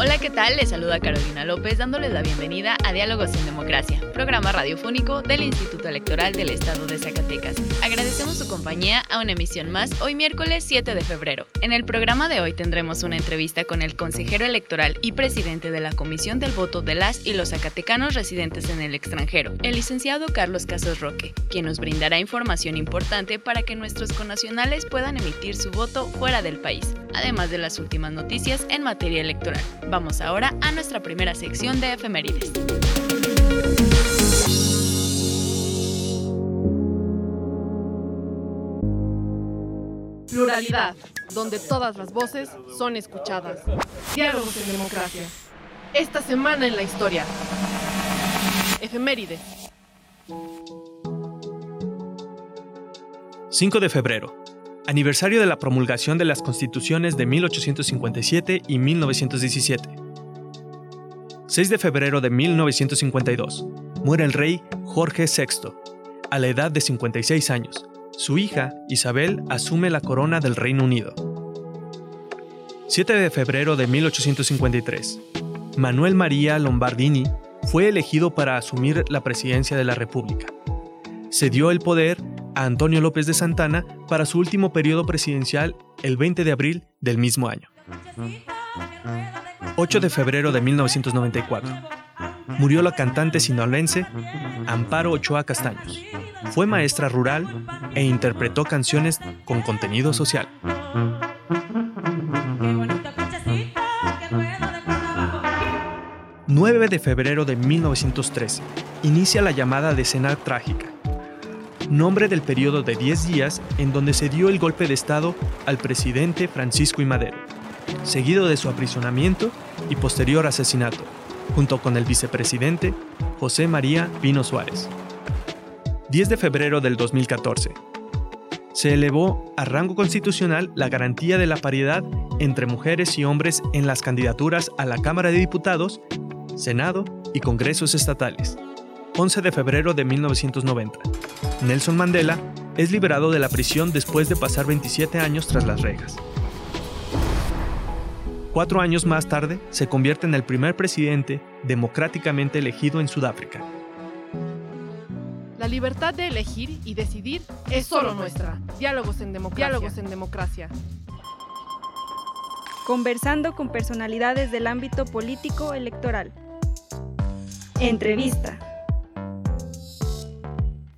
Hola, ¿qué tal? Les saluda Carolina López dándoles la bienvenida a Diálogos en Democracia, programa radiofónico del Instituto Electoral del Estado de Zacatecas. Agradecemos su compañía a una emisión más hoy miércoles 7 de febrero. En el programa de hoy tendremos una entrevista con el consejero electoral y presidente de la Comisión del Voto de las y los zacatecanos residentes en el extranjero, el licenciado Carlos Casos Roque, quien nos brindará información importante para que nuestros connacionales puedan emitir su voto fuera del país, además de las últimas noticias en materia electoral. Vamos ahora a nuestra primera sección de efemérides. Pluralidad, donde todas las voces son escuchadas. Diálogos en democracia. Esta semana en la historia. Efemérides. 5 de febrero. Aniversario de la promulgación de las constituciones de 1857 y 1917. 6 de febrero de 1952. Muere el rey Jorge VI, a la edad de 56 años. Su hija, Isabel, asume la corona del Reino Unido. 7 de febrero de 1853. Manuel María Lombardini fue elegido para asumir la presidencia de la República. Se dio el poder a Antonio López de Santana para su último periodo presidencial el 20 de abril del mismo año. 8 de febrero de 1994. Murió la cantante sinaloense Amparo Ochoa Castaños. Fue maestra rural e interpretó canciones con contenido social. 9 de febrero de 1913. Inicia la llamada Decena Trágica, nombre del periodo de 10 días en donde se dio el golpe de Estado al presidente Francisco I. Madero, seguido de su aprisionamiento y posterior asesinato, junto con el vicepresidente José María Pino Suárez. 10 de febrero del 2014. Se elevó a rango constitucional la garantía de la paridad entre mujeres y hombres en las candidaturas a la Cámara de Diputados, Senado y Congresos estatales. 11 de febrero de 1990. Nelson Mandela es liberado de la prisión después de pasar 27 años tras las rejas. Cuatro años más tarde, se convierte en el primer presidente democráticamente elegido en Sudáfrica. La libertad de elegir y decidir es solo nuestra. Diálogos en democracia. Diálogos en democracia. Conversando con personalidades del ámbito político electoral. Entrevista.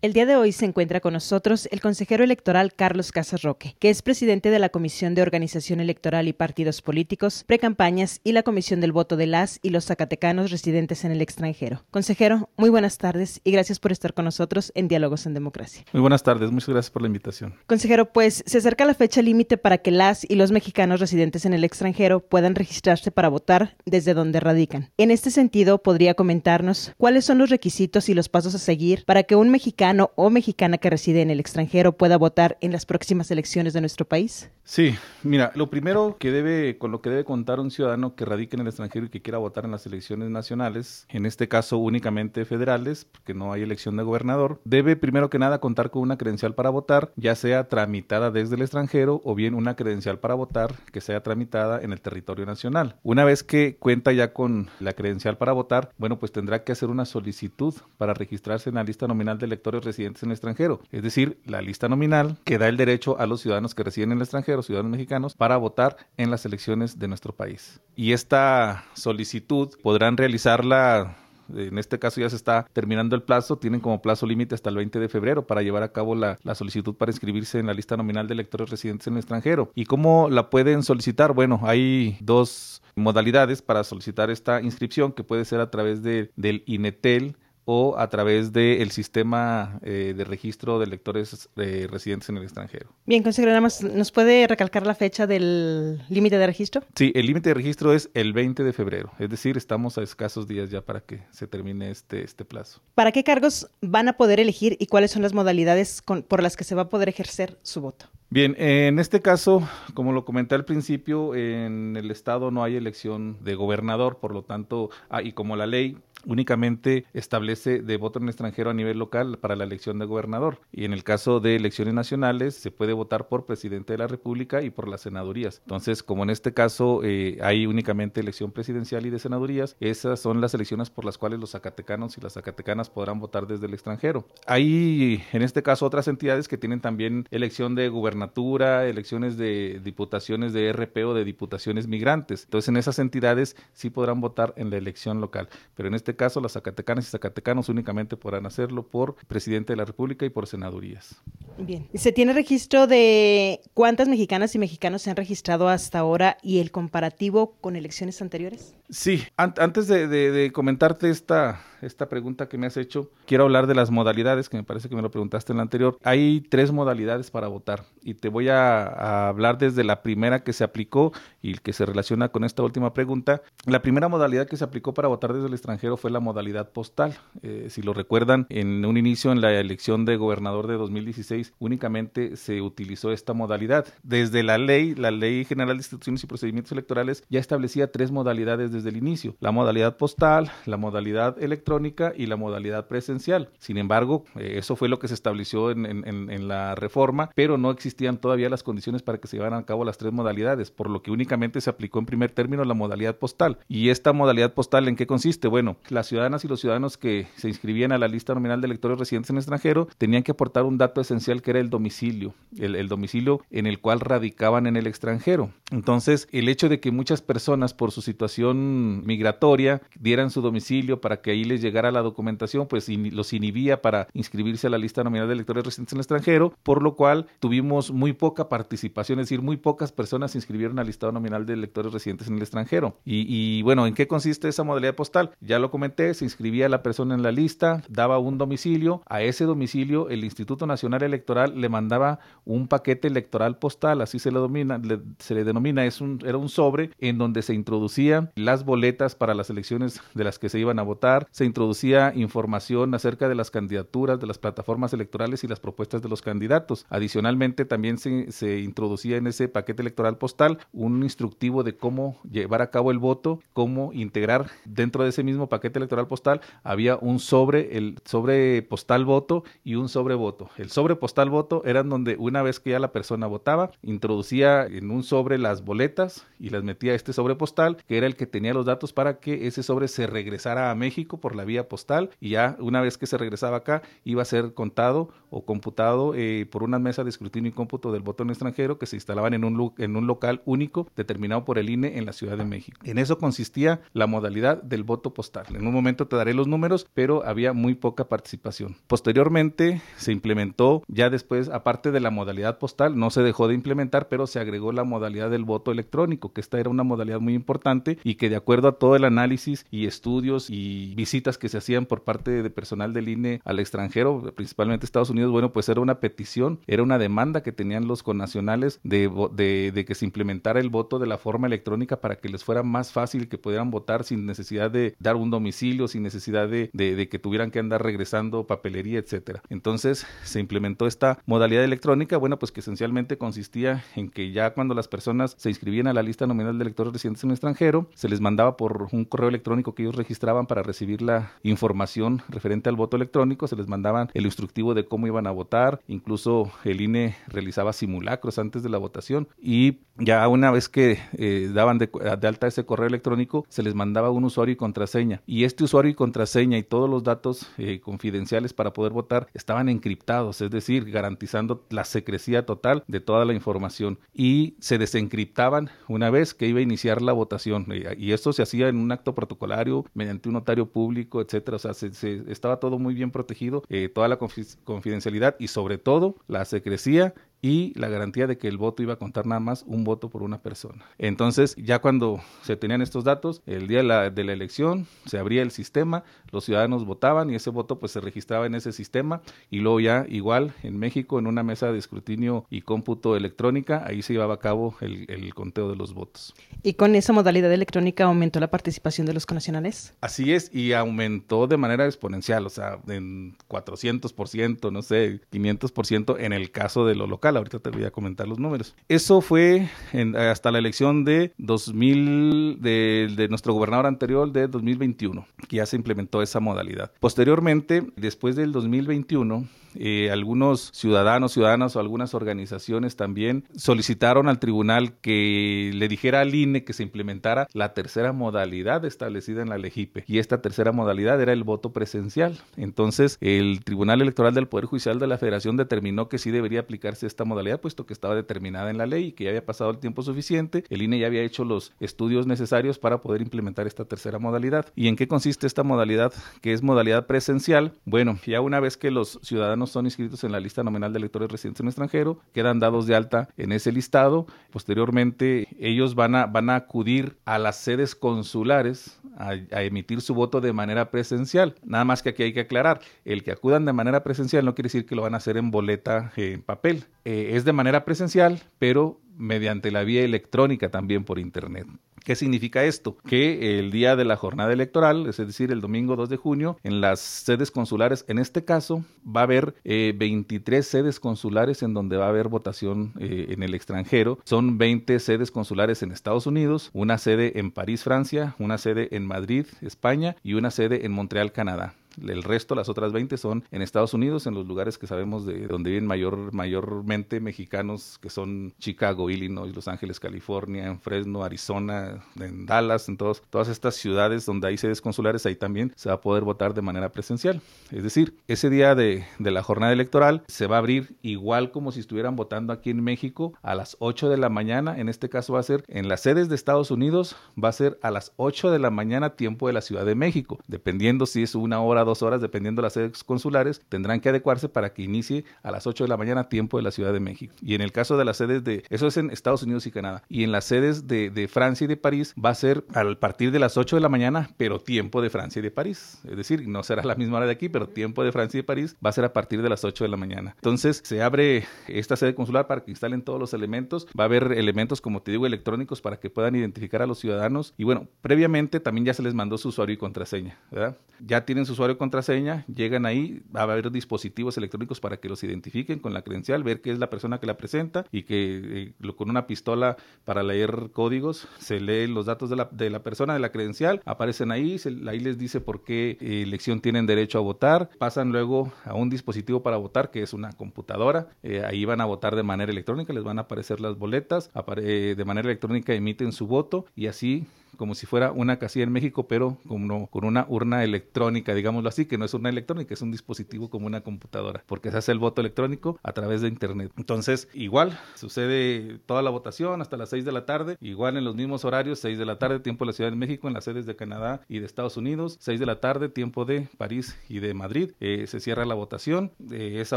El día de hoy se encuentra con nosotros el consejero electoral Carlos Casas Roque, que es presidente de la Comisión de Organización Electoral y Partidos Políticos, Precampañas y la Comisión del Voto de las y los Zacatecanos residentes en el extranjero. Consejero, muy buenas tardes y gracias por estar con nosotros en Diálogos en Democracia. Muy buenas tardes, muchas gracias por la invitación. Consejero, pues se acerca la fecha límite para que las y los mexicanos residentes en el extranjero puedan registrarse para votar desde donde radican. En este sentido, ¿podría comentarnos cuáles son los requisitos y los pasos a seguir para que un mexicano o mexicana que reside en el extranjero pueda votar en las próximas elecciones de nuestro país? Sí, mira, lo primero que debe, con lo que debe contar un ciudadano que radique en el extranjero y que quiera votar en las elecciones nacionales, en este caso únicamente federales, porque no hay elección de gobernador, debe primero que nada contar con una credencial para votar, ya sea tramitada desde el extranjero o bien una credencial para votar que sea tramitada en el territorio nacional. Una vez que cuenta ya con la credencial para votar, bueno, pues tendrá que hacer una solicitud para registrarse en la lista nominal de electores residentes en el extranjero, es decir, la lista nominal que da el derecho a los ciudadanos que residen en el extranjero ciudadanos mexicanos para votar en las elecciones de nuestro país. Y esta solicitud podrán realizarla en este caso ya se está terminando el plazo, tienen como plazo límite hasta el 20 de febrero para llevar a cabo la, solicitud para inscribirse en la lista nominal de electores residentes en el extranjero. ¿Y cómo la pueden solicitar? Bueno, hay dos modalidades para solicitar esta inscripción que puede ser a través de, del INETEL o a través del sistema eh, de registro de electores eh, residentes en el extranjero. Bien, consejero, nada más, ¿nos puede recalcar la fecha del límite de registro? Sí, el límite de registro es el 20 de febrero, es decir, estamos a escasos días ya para que se termine este, este plazo. ¿Para qué cargos van a poder elegir y cuáles son las modalidades con, por las que se va a poder ejercer su voto? Bien, en este caso, como lo comenté al principio, en el Estado no hay elección de gobernador, por lo tanto, ah, y como la ley únicamente establece de voto en extranjero a nivel local para la elección de gobernador. Y en el caso de elecciones nacionales se puede votar por presidente de la República y por las senadurías. Entonces, como en este caso eh, hay únicamente elección presidencial y de senadurías, esas son las elecciones por las cuales los zacatecanos y las zacatecanas podrán votar desde el extranjero. Hay en este caso otras entidades que tienen también elección de gubernatura, elecciones de diputaciones de RP o de diputaciones migrantes. Entonces, en esas entidades sí podrán votar en la elección local. Pero en este este caso, las zacatecanas y zacatecanos únicamente podrán hacerlo por presidente de la República y por senadurías. Bien. ¿Se tiene registro de cuántas mexicanas y mexicanos se han registrado hasta ahora y el comparativo con elecciones anteriores? Sí, antes de, comentarte esta, esta pregunta que me has hecho, quiero hablar de las modalidades, que me parece que me lo preguntaste en la anterior. Hay tres modalidades para votar y te voy a, hablar desde la primera que se aplicó y que se relaciona con esta última pregunta. La primera modalidad que se aplicó para votar desde el extranjero fue la modalidad postal. Eh, si lo recuerdan, en un inicio en la elección de gobernador de 2016 únicamente se utilizó esta modalidad. Desde la ley, la Ley General de Instituciones y Procedimientos Electorales ya establecía tres modalidades desde el inicio. La modalidad postal, la modalidad electrónica y la modalidad presencial. Sin embargo, eh, eso fue lo que se estableció en, la reforma, pero no existían todavía las condiciones para que se llevaran a cabo las tres modalidades, por lo que únicamente se aplicó en primer término la modalidad postal. ¿Y esta modalidad postal en qué consiste? Bueno, las ciudadanas y los ciudadanos que se inscribían a la lista nominal de electores residentes en el extranjero tenían que aportar un dato esencial que era el domicilio, el, domicilio en el cual radicaban en el extranjero. Entonces, el hecho de que muchas personas por su situación migratoria dieran su domicilio para que ahí les llegara la documentación, pues los inhibía para inscribirse a la lista nominal de electores residentes en el extranjero, por lo cual tuvimos muy poca participación, es decir, muy pocas personas se inscribieron al listado nominal de electores residentes en el extranjero. Y, bueno, ¿en qué consiste esa modalidad postal? Ya lo comenté, se inscribía la persona en la lista, daba un domicilio, a ese domicilio el Instituto Nacional Electoral le mandaba un paquete electoral postal, así se le, domina, se le denomina, un, era un sobre en donde se introducían las boletas para las elecciones de las que se iban a votar, se introducía información acerca de las candidaturas, de las plataformas electorales y las propuestas de los candidatos. Adicionalmente también se, se introducía en ese paquete electoral postal un instructivo de cómo llevar a cabo el voto, cómo integrar dentro de ese mismo paquete electoral postal había un sobre, el sobre postal voto y un sobre voto. El sobre postal voto eran donde una vez que ya la persona votaba, introducía en un sobre las boletas y las metía a este sobre postal, que era el que tenía los datos para que ese sobre se regresara a México por la vía postal y ya una vez que se regresaba acá iba a ser contado o computado eh, por una mesa de escrutinio y cómputo del voto extranjero que se instalaban en un, en un local único determinado por el INE en la Ciudad de México. En eso consistía la modalidad del voto postal. En un momento te daré los números, pero había muy poca participación. Posteriormente se implementó, ya después, aparte de la modalidad postal, no se dejó de implementar, pero se agregó la modalidad del voto electrónico, que esta era una modalidad muy importante y que de acuerdo a todo el análisis y estudios y visitas que se hacían por parte de personal del INE al extranjero, principalmente Estados Unidos, bueno, pues era una petición, era una demanda que tenían los connacionales de, de, de que se implementara el voto de la forma electrónica para que les fuera más fácil que pudieran votar sin necesidad de dar un domicilio, sin necesidad de, de, que tuvieran que andar regresando papelería, etcétera. Entonces se implementó esta modalidad electrónica, bueno, pues que esencialmente consistía en que ya cuando las personas se inscribían a la lista nominal de electores residentes en el extranjero, se les mandaba por un correo electrónico que ellos registraban para recibir la información referente al voto electrónico, se les mandaban el instructivo de cómo iban a votar, incluso el INE realizaba simulacros antes de la votación y ya una vez que eh, daban de, alta ese correo electrónico, se les mandaba un usuario y contraseña. Y este usuario y contraseña y todos los datos eh, confidenciales para poder votar estaban encriptados, es decir, garantizando la secrecía total de toda la información. Y se desencriptaban una vez que iba a iniciar la votación. Y esto se hacía en un acto protocolario, mediante un notario público, etcétera. O sea, se, estaba todo muy bien protegido, eh, toda la confidencialidad y sobre todo la secrecía y la garantía de que el voto iba a contar nada más un voto por una persona. Entonces, ya cuando se tenían estos datos, el día de la, de la, elección se abría el sistema, los ciudadanos votaban y ese voto pues se registraba en ese sistema y luego ya igual en México en una mesa de escrutinio y cómputo electrónica, ahí se llevaba a cabo el, el conteo de los votos. ¿Y con esa modalidad electrónica aumentó la participación de los conacionales? Así es, y aumentó de manera exponencial, o sea, en 400%, no sé, 500% en el caso de lo local Ahorita te voy a comentar los números. Eso fue hasta la elección de 2000, de, de, nuestro gobernador anterior de 2021, que ya se implementó esa modalidad. Posteriormente, después del 2021, eh, algunos ciudadanos, ciudadanas o algunas organizaciones también solicitaron al tribunal que le dijera al INE que se implementara la tercera modalidad establecida en la LEGIPE. Y esta tercera modalidad era el voto presencial. Entonces, el Tribunal Electoral del Poder Judicial de la Federación determinó que sí debería aplicarse esta modalidad, puesto que estaba determinada en la ley y que ya había pasado el tiempo suficiente. El INE ya había hecho los estudios necesarios para poder implementar esta tercera modalidad. ¿Y en qué consiste esta modalidad? Que es modalidad presencial. Bueno, ya una vez que los ciudadanos son inscritos en la lista nominal de electores residentes en extranjero, quedan dados de alta en ese listado. Posteriormente, ellos van a, van a acudir a las sedes consulares a, emitir su voto de manera presencial. Nada más que aquí hay que aclarar, el que acudan de manera presencial no quiere decir que lo van a hacer en boleta eh, en papel. Eh, es de manera presencial, pero mediante la vía electrónica también por Internet. ¿Qué significa esto? Que el día de la jornada electoral, es decir, el domingo 2 de junio, en las sedes consulares, en este caso, va a haber 23 eh, sedes consulares en donde va a haber votación eh, en el extranjero. Son 20 sedes consulares en Estados Unidos, una sede en París, Francia, una sede en Madrid, España y una sede en Montreal, Canadá. El resto, las otras 20, son en Estados Unidos, en los lugares que sabemos de donde viven mayor, mayormente mexicanos, que son Chicago, Illinois, Los Ángeles, California, en Fresno, Arizona, en Dallas, en todas estas ciudades donde hay sedes consulares, ahí también se va a poder votar de manera presencial. Es decir, ese día de, de la jornada electoral se va a abrir igual como si estuvieran votando aquí en México a las 8 de la mañana. En este caso va a ser en las sedes de Estados Unidos, va a ser a las 8 de la mañana tiempo de la Ciudad de México, dependiendo si es una hora dos horas, dependiendo de las sedes consulares, tendrán que adecuarse para que inicie a las 8 de la mañana tiempo de la Ciudad de México. Y en el caso de las sedes de, eso es en Estados Unidos y Canadá, y en las sedes de, Francia y de París va a ser al partir de las 8 de la mañana, pero tiempo de Francia y de París. Es decir, no será la misma hora de aquí, pero tiempo de Francia y de París va a ser a partir de las 8 de la mañana. Entonces se abre esta sede consular para que instalen todos los elementos. Va a haber elementos, como te digo, electrónicos para que puedan identificar a los ciudadanos. Y bueno, previamente también ya se les mandó su usuario y contraseña, ¿verdad? Ya tienen su usuario y contraseña llegan ahí, va a haber dispositivos electrónicos para que los identifiquen con la credencial, ver qué es la persona que la presenta y que eh, con una pistola para leer códigos se leen los datos de la, de la persona, de la credencial, aparecen ahí, ahí les dice por qué eh, elección tienen derecho a votar, pasan luego a un dispositivo para votar que es una computadora, eh, ahí van a votar de manera electrónica, les van a aparecer las boletas, de manera electrónica emiten su voto y así como si fuera una casilla en México, pero como con una urna electrónica, digámoslo así, que no es urna electrónica, es un dispositivo como una computadora, porque se hace el voto electrónico a través de Internet. Entonces, igual, sucede toda la votación hasta las 6 de la tarde, igual en los mismos horarios, 6 de la tarde, tiempo de la Ciudad de México, en las sedes de Canadá y de Estados Unidos, 6 de la tarde, tiempo de París y de Madrid. Eh, se cierra la votación. Eh, esa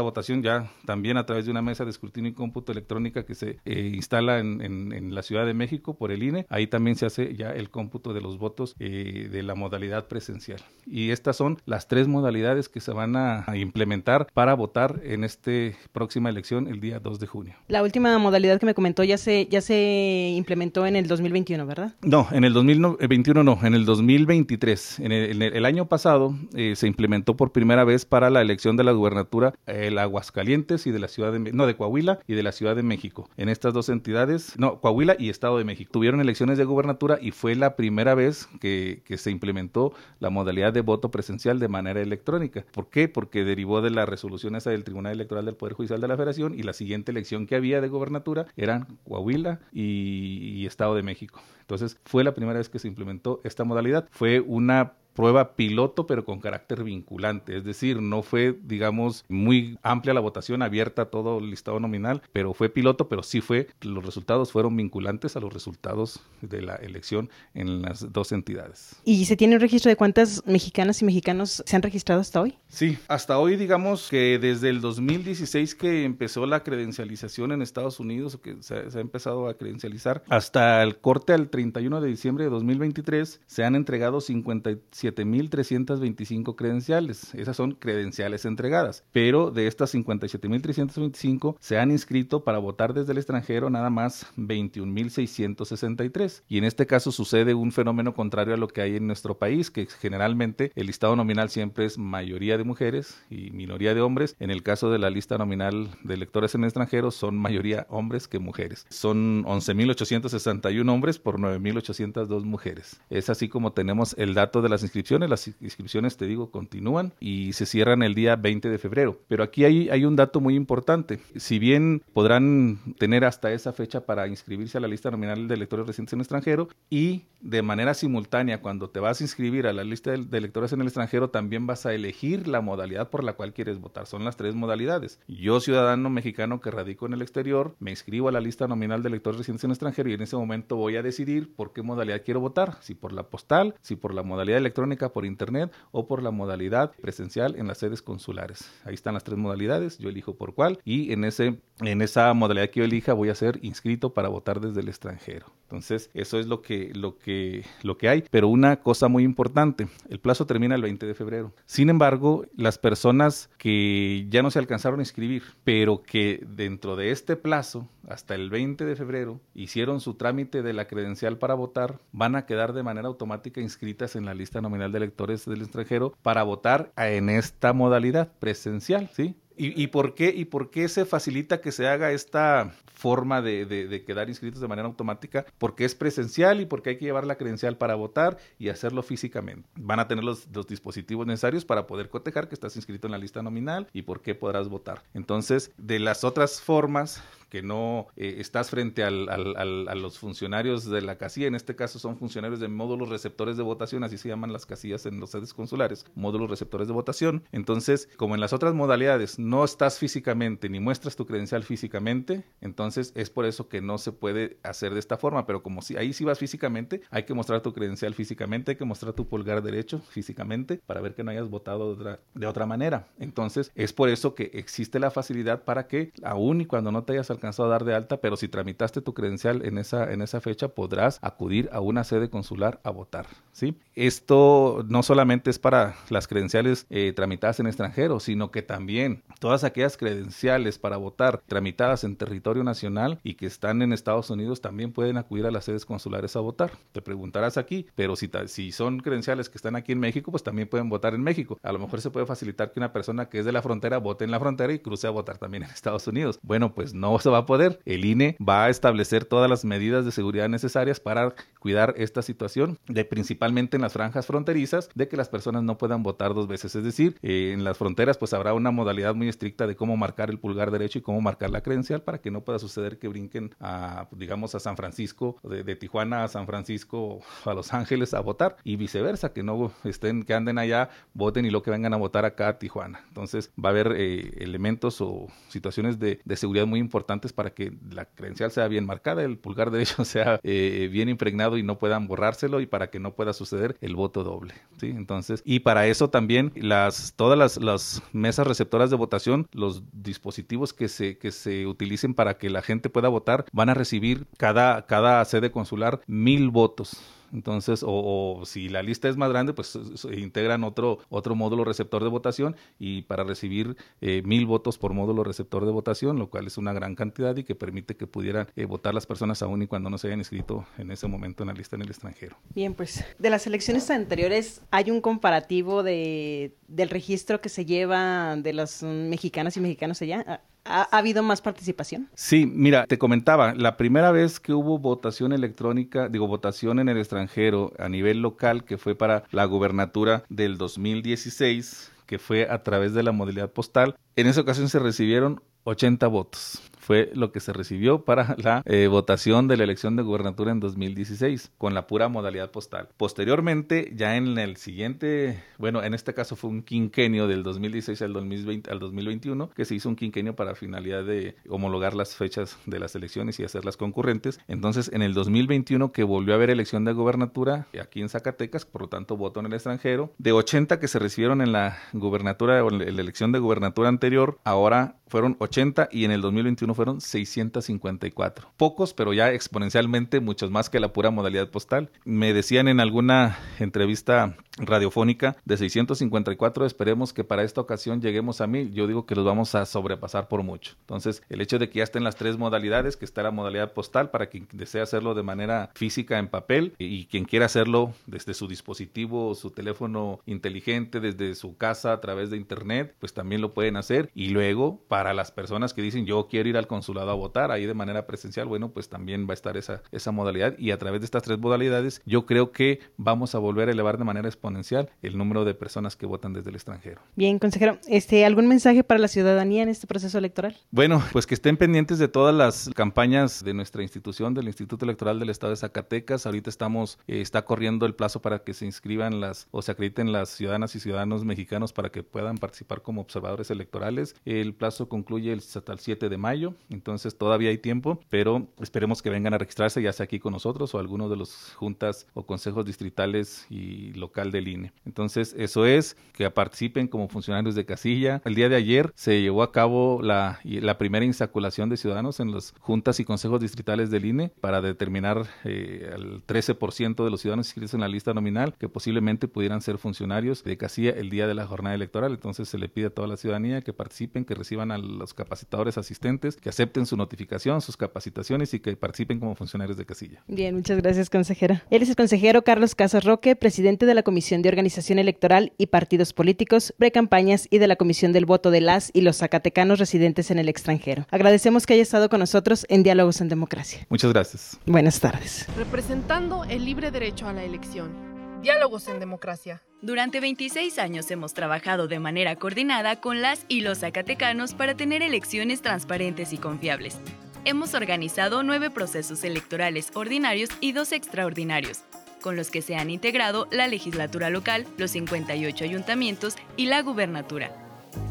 votación ya también a través de una mesa de escrutinio y cómputo electrónica que se eh, instala en, en la Ciudad de México por el INE. Ahí también se hace ya el cómputo de los votos eh, de la modalidad presencial. Y estas son las tres modalidades que se van a, implementar para votar en esta próxima elección el día 2 de junio. La última modalidad que me comentó ya se, ya se implementó en el 2021, ¿verdad? No, en el 2021 no, en el 2023. En el, año pasado eh, se implementó por primera vez para la elección de la gubernatura el Aguascalientes y de la Ciudad de no de Coahuila y de la Ciudad de México. En estas dos entidades, no, Coahuila y Estado de México tuvieron elecciones de gubernatura y fue la primera vez que, se implementó la modalidad de voto presencial de manera electrónica. ¿Por qué? Porque derivó de la resolución esa del Tribunal Electoral del Poder Judicial de la Federación y la siguiente elección que había de gobernatura eran Coahuila y Estado de México. Entonces fue la primera vez que se implementó esta modalidad. Fue una prueba piloto, pero con carácter vinculante. Es decir, no fue, digamos, muy amplia la votación, abierta todo el listado nominal, pero fue piloto, pero sí fue, los resultados fueron vinculantes a los resultados de la elección en las dos entidades. ¿Y se tiene un registro de cuántas mexicanas y mexicanos se han registrado hasta hoy? Sí, hasta hoy, digamos que desde el 2016 que empezó la credencialización en Estados Unidos, que se, se ha empezado a credencializar, hasta el corte al 31 de diciembre de 2023, se han entregado 57 57.325 credenciales. Esas son credenciales entregadas. Pero de estas 57.325 se han inscrito para votar desde el extranjero nada más 21.663. Y en este caso sucede un fenómeno contrario a lo que hay en nuestro país, que generalmente el listado nominal siempre es mayoría de mujeres y minoría de hombres. En el caso de la lista nominal de electores en el extranjero son mayoría hombres que mujeres. Son 11.861 hombres por 9.802 mujeres. Es así como tenemos el dato de las inscripciones. Las inscripciones, te digo, continúan y se cierran el día 20 de febrero. Pero aquí hay, hay un dato muy importante. Si bien podrán tener hasta esa fecha para inscribirse a la lista nominal de electores residentes en el extranjero y de manera simultánea, cuando te vas a inscribir a la lista de, electores en el extranjero, también vas a elegir la modalidad por la cual quieres votar. Son las tres modalidades. Yo, ciudadano mexicano que radico en el exterior, me inscribo a la lista nominal de electores residentes en el extranjero y en ese momento voy a decidir por qué modalidad quiero votar. Si por la postal, si por la modalidad electrónica por internet o por la modalidad presencial en las sedes consulares. Ahí están las tres modalidades, yo elijo por cuál y en ese en esa modalidad que yo elija voy a ser inscrito para votar desde el extranjero. Entonces, eso es lo que lo que lo que hay, pero una cosa muy importante, el plazo termina el 20 de febrero. Sin embargo, las personas que ya no se alcanzaron a inscribir, pero que dentro de este plazo hasta el 20 de febrero hicieron su trámite de la credencial para votar, van a quedar de manera automática inscritas en la lista nominal de electores del extranjero para votar en esta modalidad presencial, ¿sí? ¿Y, ¿Y, por qué, ¿Y por qué se facilita que se haga esta forma de, de, quedar inscritos de manera automática? Porque es presencial y porque hay que llevar la credencial para votar y hacerlo físicamente. Van a tener los dispositivos necesarios para poder cotejar que estás inscrito en la lista nominal y por qué podrás votar. Entonces, de las otras formas que no eh, estás frente al, a los funcionarios de la casilla, en este caso son funcionarios de módulos receptores de votación, así se llaman las casillas en los sedes consulares, módulos receptores de votación. Entonces, como en las otras modalidades no estás físicamente ni muestras tu credencial físicamente, entonces es por eso que no se puede hacer de esta forma, pero como si ahí sí vas físicamente, hay que mostrar tu credencial físicamente, hay que mostrar tu pulgar derecho físicamente para ver que no hayas votado de otra, de otra manera. Entonces, es por eso que existe la facilidad para que aún y cuando no te hayas alcanzado a dar de alta, pero si tramitaste tu credencial en esa, en esa fecha, podrás acudir a una sede consular a votar. ¿sí? Esto no solamente es para las credenciales eh, tramitadas en extranjero, sino que también todas aquellas credenciales para votar tramitadas en territorio nacional y que están en Estados Unidos también pueden acudir a las sedes consulares a votar. Te preguntarás aquí, pero si, si son credenciales que están aquí en México, pues también pueden votar en México. A lo mejor se puede facilitar que una persona que es de la frontera vote en la frontera y cruce a votar también en Estados Unidos. Bueno, pues no se va a poder. El INE va a establecer todas las medidas de seguridad necesarias para cuidar esta situación, de principalmente en las franjas fronterizas, de que las personas no puedan votar dos veces. Es decir, eh, en las fronteras pues habrá una modalidad muy estricta de cómo marcar el pulgar derecho y cómo marcar la credencial para que no pueda suceder que brinquen a, digamos, a San Francisco, de, de Tijuana a San Francisco, a Los Ángeles a votar y viceversa, que no estén, que anden allá, voten y lo que vengan a votar acá a Tijuana. Entonces va a haber eh, elementos o situaciones de, de seguridad muy importantes para que la credencial sea bien marcada, el pulgar derecho sea eh, bien impregnado y no puedan borrárselo y para que no pueda suceder el voto doble, ¿sí? Entonces, y para eso también las todas las, las mesas receptoras de votación, los dispositivos que se que se utilicen para que la gente pueda votar van a recibir cada cada sede consular mil votos entonces, o, si la lista es más grande, pues integran otro, otro módulo receptor de votación y para recibir eh, mil votos por módulo receptor de votación, lo cual es una gran cantidad y que permite que pudieran eh, votar las personas aún y cuando no se hayan inscrito en ese momento en la lista en el extranjero. Bien, pues de las elecciones anteriores hay un comparativo de, del registro que se lleva de los mexicanas y mexicanos allá. ¿Ha, habido más participación? Sí, mira, te comentaba, la primera vez que hubo votación electrónica, digo, votación en el extranjero a nivel local, que fue para la gubernatura del 2016, que fue a través de la modalidad postal, en esa ocasión se recibieron 80 votos fue lo que se recibió para la eh, votación de la elección de gubernatura en 2016, con la pura modalidad postal. Posteriormente, ya en el siguiente, bueno, en este caso fue un quinquenio del 2016 al, 2020, al 2021, que se hizo un quinquenio para finalidad de homologar las fechas de las elecciones y hacerlas concurrentes. Entonces, en el 2021, que volvió a haber elección de gubernatura aquí en Zacatecas, por lo tanto, voto en el extranjero, de 80 que se recibieron en la gubernatura o en la elección de gubernatura anterior, ahora fueron 80 y en el 2021 fueron 654. Pocos, pero ya exponencialmente muchos más que la pura modalidad postal. Me decían en alguna entrevista radiofónica de 654, esperemos que para esta ocasión lleguemos a mil. Yo digo que los vamos a sobrepasar por mucho. Entonces, el hecho de que ya estén las tres modalidades, que está la modalidad postal para quien desee hacerlo de manera física en papel y quien quiera hacerlo desde su dispositivo su teléfono inteligente, desde su casa a través de internet, pues también lo pueden hacer. Y luego, para las personas que dicen yo quiero ir al consulado a votar ahí de manera presencial, bueno, pues también va a estar esa, esa modalidad. Y a través de estas tres modalidades, yo creo que vamos a volver a elevar de manera exponencial el número de personas que votan desde el extranjero. Bien, consejero, este, ¿algún mensaje para la ciudadanía en este proceso electoral? Bueno, pues que estén pendientes de todas las campañas de nuestra institución, del Instituto Electoral del Estado de Zacatecas. Ahorita estamos, eh, está corriendo el plazo para que se inscriban las o se acrediten las ciudadanas y ciudadanos mexicanos para que puedan participar como observadores electorales. El plazo concluye el, hasta el 7 de mayo, entonces todavía hay tiempo, pero esperemos que vengan a registrarse ya sea aquí con nosotros o algunos de los juntas o consejos distritales y local del INE. Entonces, eso es, que participen como funcionarios de casilla. El día de ayer se llevó a cabo la, la primera insaculación de ciudadanos en las juntas y consejos distritales del INE para determinar eh, al 13% de los ciudadanos inscritos en la lista nominal que posiblemente pudieran ser funcionarios de casilla el día de la jornada electoral. Entonces, se le pide a toda la ciudadanía que participen, que reciban a los capacitadores asistentes, que acepten su notificación, sus capacitaciones y que participen como funcionarios de casilla. Bien, muchas gracias, consejera. Él es el consejero Carlos Casas Roque, presidente de la Comisión de Organización Electoral y Partidos Políticos, precampañas y de la Comisión del Voto de las y los zacatecanos residentes en el extranjero. Agradecemos que haya estado con nosotros en Diálogos en Democracia. Muchas gracias. Buenas tardes. Representando el libre derecho a la elección. Diálogos en Democracia. Durante 26 años hemos trabajado de manera coordinada con las y los zacatecanos para tener elecciones transparentes y confiables. Hemos organizado nueve procesos electorales ordinarios y dos extraordinarios, con los que se han integrado la legislatura local, los 58 ayuntamientos y la gubernatura.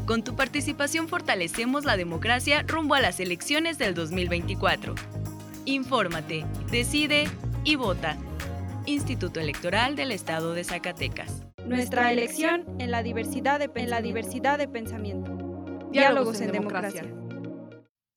Con tu participación fortalecemos la democracia rumbo a las elecciones del 2024. Infórmate, decide y vota. Instituto Electoral del Estado de Zacatecas. Nuestra elección en la diversidad de, en la diversidad de pensamiento. Diálogos, en, democracia.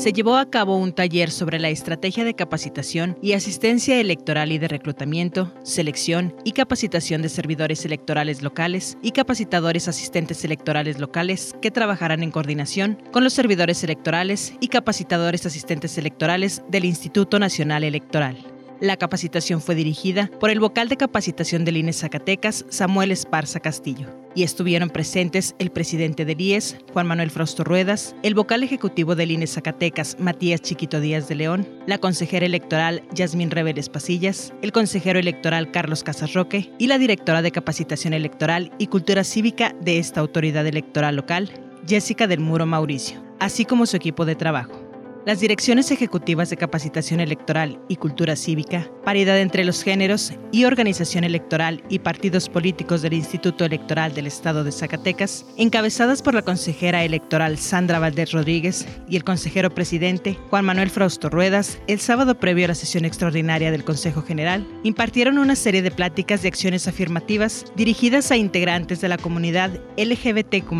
se llevó a cabo un taller sobre la estrategia de capacitación y asistencia electoral y de reclutamiento, selección y capacitación de servidores electorales locales y capacitadores asistentes electorales locales que trabajarán en coordinación con los servidores electorales y capacitadores asistentes electorales del Instituto Nacional Electoral. La capacitación fue dirigida por el vocal de capacitación del INE Zacatecas, Samuel Esparza Castillo, y estuvieron presentes el presidente del IES, Juan Manuel Frausto Ruedas, el vocal ejecutivo del INE Zacatecas, Matías Chiquito Díaz de León, la consejera electoral Yasmín Reveles Pasillas, el consejero electoral Carlos Casarroque y la directora de capacitación electoral y cultura cívica de esta autoridad electoral local, Jessica del Muro Mauricio, así como su equipo de trabajo. Las direcciones ejecutivas de capacitación electoral y cultura cívica, paridad entre los géneros y organización electoral y partidos políticos del Instituto Electoral del Estado de Zacatecas, encabezadas por la consejera electoral Sandra Valdés Rodríguez y el consejero presidente Juan Manuel Frausto Ruedas, el sábado previo a la sesión extraordinaria del Consejo General, impartieron una serie de pláticas de acciones afirmativas dirigidas a integrantes de la comunidad LGBTQ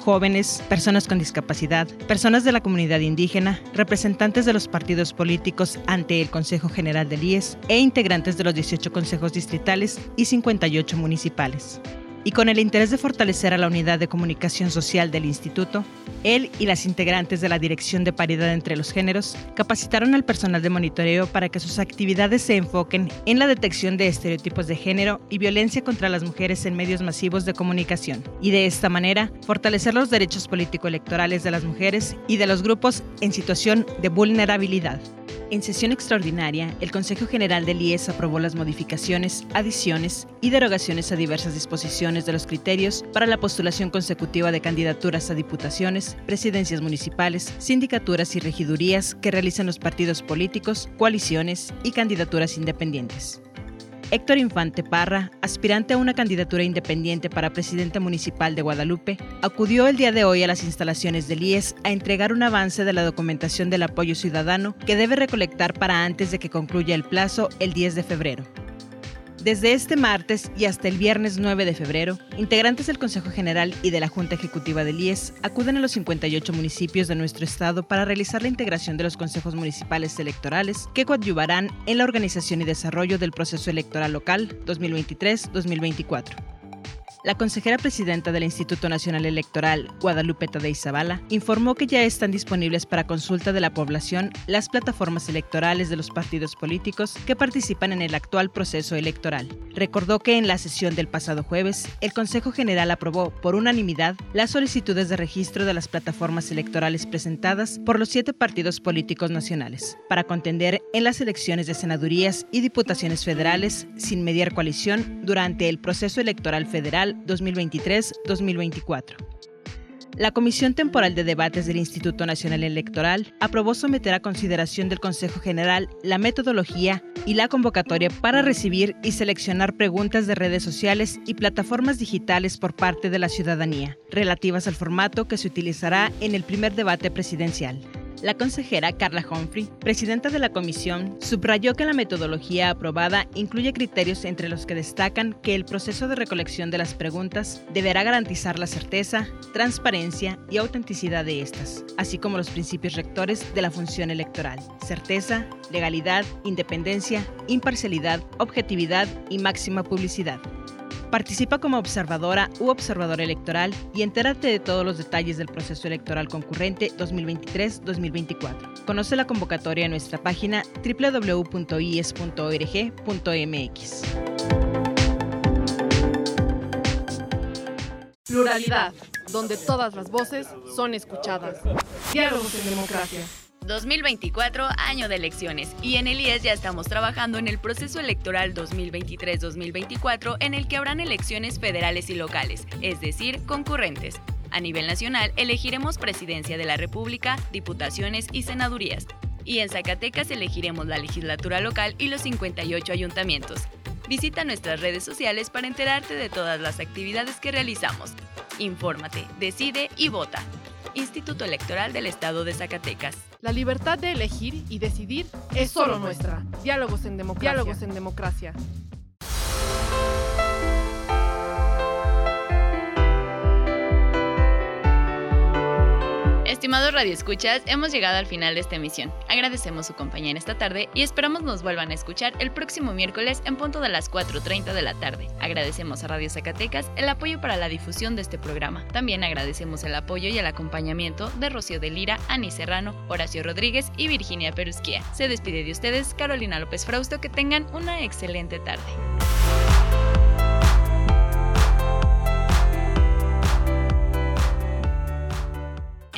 jóvenes, personas con discapacidad, personas de la comunidad indígena, representantes de los partidos políticos ante el Consejo General del IES e integrantes de los 18 consejos distritales y 58 municipales y con el interés de fortalecer a la unidad de comunicación social del instituto, él y las integrantes de la Dirección de Paridad entre los Géneros capacitaron al personal de monitoreo para que sus actividades se enfoquen en la detección de estereotipos de género y violencia contra las mujeres en medios masivos de comunicación, y de esta manera fortalecer los derechos político-electorales de las mujeres y de los grupos en situación de vulnerabilidad. En sesión extraordinaria, el Consejo General del IES aprobó las modificaciones, adiciones y derogaciones a diversas disposiciones de los criterios para la postulación consecutiva de candidaturas a diputaciones, presidencias municipales, sindicaturas y regidurías que realizan los partidos políticos, coaliciones y candidaturas independientes. Héctor Infante Parra, aspirante a una candidatura independiente para presidente municipal de Guadalupe, acudió el día de hoy a las instalaciones del IES a entregar un avance de la documentación del apoyo ciudadano que debe recolectar para antes de que concluya el plazo el 10 de febrero. Desde este martes y hasta el viernes 9 de febrero, integrantes del Consejo General y de la Junta Ejecutiva del IES acuden a los 58 municipios de nuestro estado para realizar la integración de los consejos municipales electorales que coadyuvarán en la organización y desarrollo del proceso electoral local 2023-2024. La consejera presidenta del Instituto Nacional Electoral, Guadalupe Tadei Zavala, informó que ya están disponibles para consulta de la población las plataformas electorales de los partidos políticos que participan en el actual proceso electoral. Recordó que en la sesión del pasado jueves, el Consejo General aprobó por unanimidad las solicitudes de registro de las plataformas electorales presentadas por los siete partidos políticos nacionales para contender en las elecciones de senadurías y diputaciones federales sin mediar coalición durante el proceso electoral federal 2023-2024. La Comisión Temporal de Debates del Instituto Nacional Electoral aprobó someter a consideración del Consejo General la metodología y la convocatoria para recibir y seleccionar preguntas de redes sociales y plataformas digitales por parte de la ciudadanía, relativas al formato que se utilizará en el primer debate presidencial. La consejera Carla Humphrey, presidenta de la comisión, subrayó que la metodología aprobada incluye criterios entre los que destacan que el proceso de recolección de las preguntas deberá garantizar la certeza, transparencia y autenticidad de estas, así como los principios rectores de la función electoral, certeza, legalidad, independencia, imparcialidad, objetividad y máxima publicidad. Participa como observadora u observador electoral y entérate de todos los detalles del proceso electoral concurrente 2023-2024. Conoce la convocatoria en nuestra página www.ies.org.mx. Pluralidad, donde todas las voces son escuchadas. Diálogos en democracia. 2024, año de elecciones, y en el IES ya estamos trabajando en el proceso electoral 2023-2024 en el que habrán elecciones federales y locales, es decir, concurrentes. A nivel nacional elegiremos presidencia de la República, diputaciones y senadurías. Y en Zacatecas elegiremos la legislatura local y los 58 ayuntamientos. Visita nuestras redes sociales para enterarte de todas las actividades que realizamos. Infórmate, decide y vota. Instituto Electoral del Estado de Zacatecas. La libertad de elegir y decidir es solo nuestra. Diálogos en democracia. Diálogos en democracia. Estimados radioescuchas, hemos llegado al final de esta emisión. Agradecemos su compañía en esta tarde y esperamos nos vuelvan a escuchar el próximo miércoles en punto de las 4.30 de la tarde. Agradecemos a Radio Zacatecas el apoyo para la difusión de este programa. También agradecemos el apoyo y el acompañamiento de Rocío de Lira, Ani Serrano, Horacio Rodríguez y Virginia Perusquía. Se despide de ustedes Carolina López Frausto. Que tengan una excelente tarde.